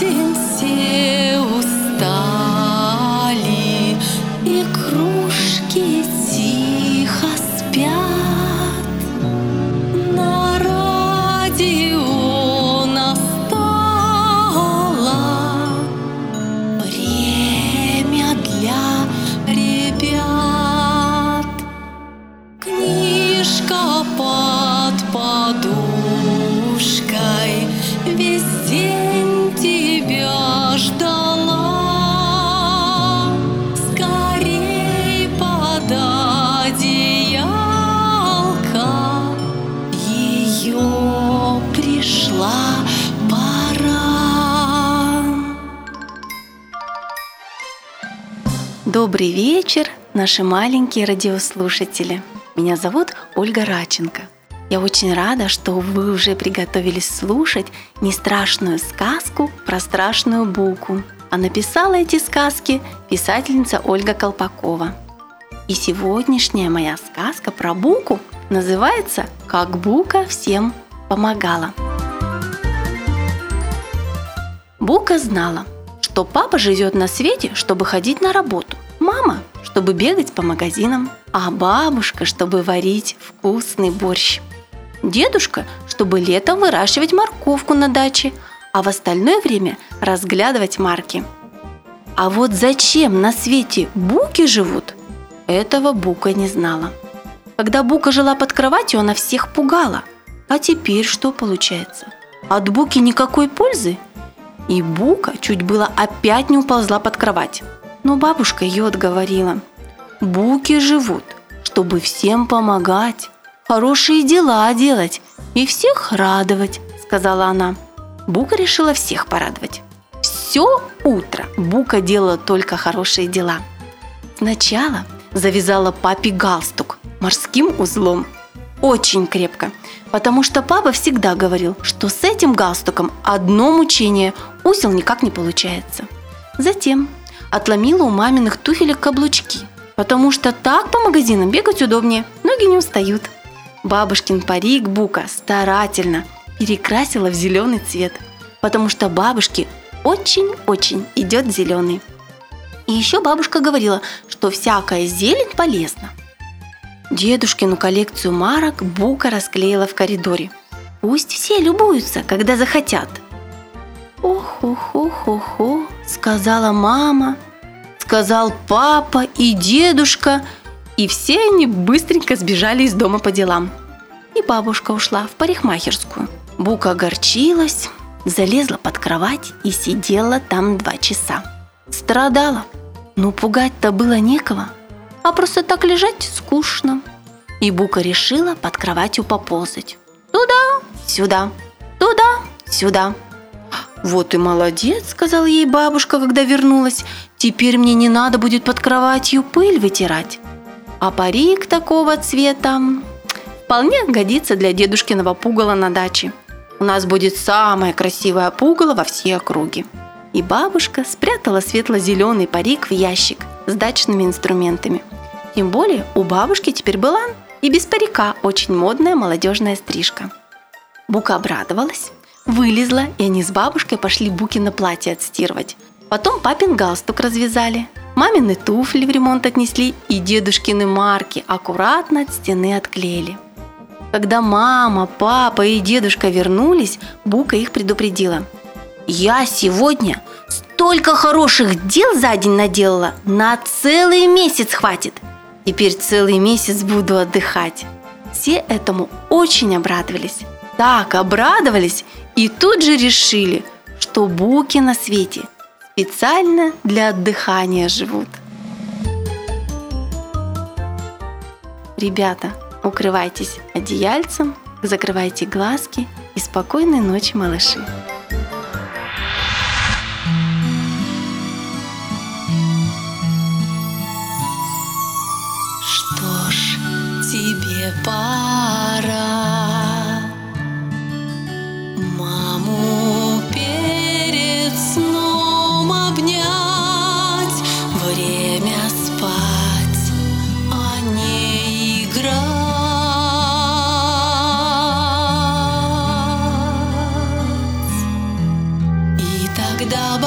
день все Добрый вечер, наши маленькие радиослушатели. Меня зовут Ольга Раченко. Я очень рада, что вы уже приготовились слушать не страшную сказку про страшную буку. А написала эти сказки писательница Ольга Колпакова. И сегодняшняя моя сказка про буку называется «Как бука всем помогала». Бука знала, что папа живет на свете, чтобы ходить на работу, мама, чтобы бегать по магазинам, а бабушка, чтобы варить вкусный борщ. Дедушка, чтобы летом выращивать морковку на даче, а в остальное время разглядывать марки. А вот зачем на свете буки живут, этого Бука не знала. Когда Бука жила под кроватью, она всех пугала. А теперь что получается? От Буки никакой пользы? И Бука чуть было опять не уползла под кровать. Но бабушка ее отговорила. Буки живут, чтобы всем помогать, хорошие дела делать и всех радовать, сказала она. Бука решила всех порадовать. Все утро Бука делала только хорошие дела. Сначала завязала папе галстук морским узлом. Очень крепко, потому что папа всегда говорил, что с этим галстуком одно мучение, узел никак не получается. Затем отломила у маминых туфелек каблучки, потому что так по магазинам бегать удобнее, ноги не устают. Бабушкин парик Бука старательно перекрасила в зеленый цвет, потому что бабушке очень-очень идет зеленый. И еще бабушка говорила, что всякая зелень полезна. Дедушкину коллекцию марок Бука расклеила в коридоре. Пусть все любуются, когда захотят. «Ох-ох-ох-ох-ох», сказала мама, сказал папа и дедушка, и все они быстренько сбежали из дома по делам. И бабушка ушла в парикмахерскую. Бука огорчилась, залезла под кровать и сидела там два часа. Страдала, но пугать-то было некого, а просто так лежать скучно. И Бука решила под кроватью поползать. Туда, сюда, туда, сюда. «Вот и молодец», — сказала ей бабушка, когда вернулась. «Теперь мне не надо будет под кроватью пыль вытирать. А парик такого цвета вполне годится для дедушкиного пугала на даче. У нас будет самое красивое пугало во всей округе». И бабушка спрятала светло-зеленый парик в ящик с дачными инструментами. Тем более у бабушки теперь была и без парика очень модная молодежная стрижка. Бука обрадовалась, вылезла, и они с бабушкой пошли Букино платье отстирывать. Потом папин галстук развязали, мамины туфли в ремонт отнесли и дедушкины марки аккуратно от стены отклеили. Когда мама, папа и дедушка вернулись, Бука их предупредила. «Я сегодня столько хороших дел за день наделала, на целый месяц хватит. Теперь целый месяц буду отдыхать». Все этому очень обрадовались. Так обрадовались и тут же решили, что буки на свете специально для отдыхания живут. Ребята, укрывайтесь одеяльцем, закрывайте глазки и спокойной ночи, малыши. Что ж, тебе пора. Маму перед сном обнять Время спать, а не играть. И тогда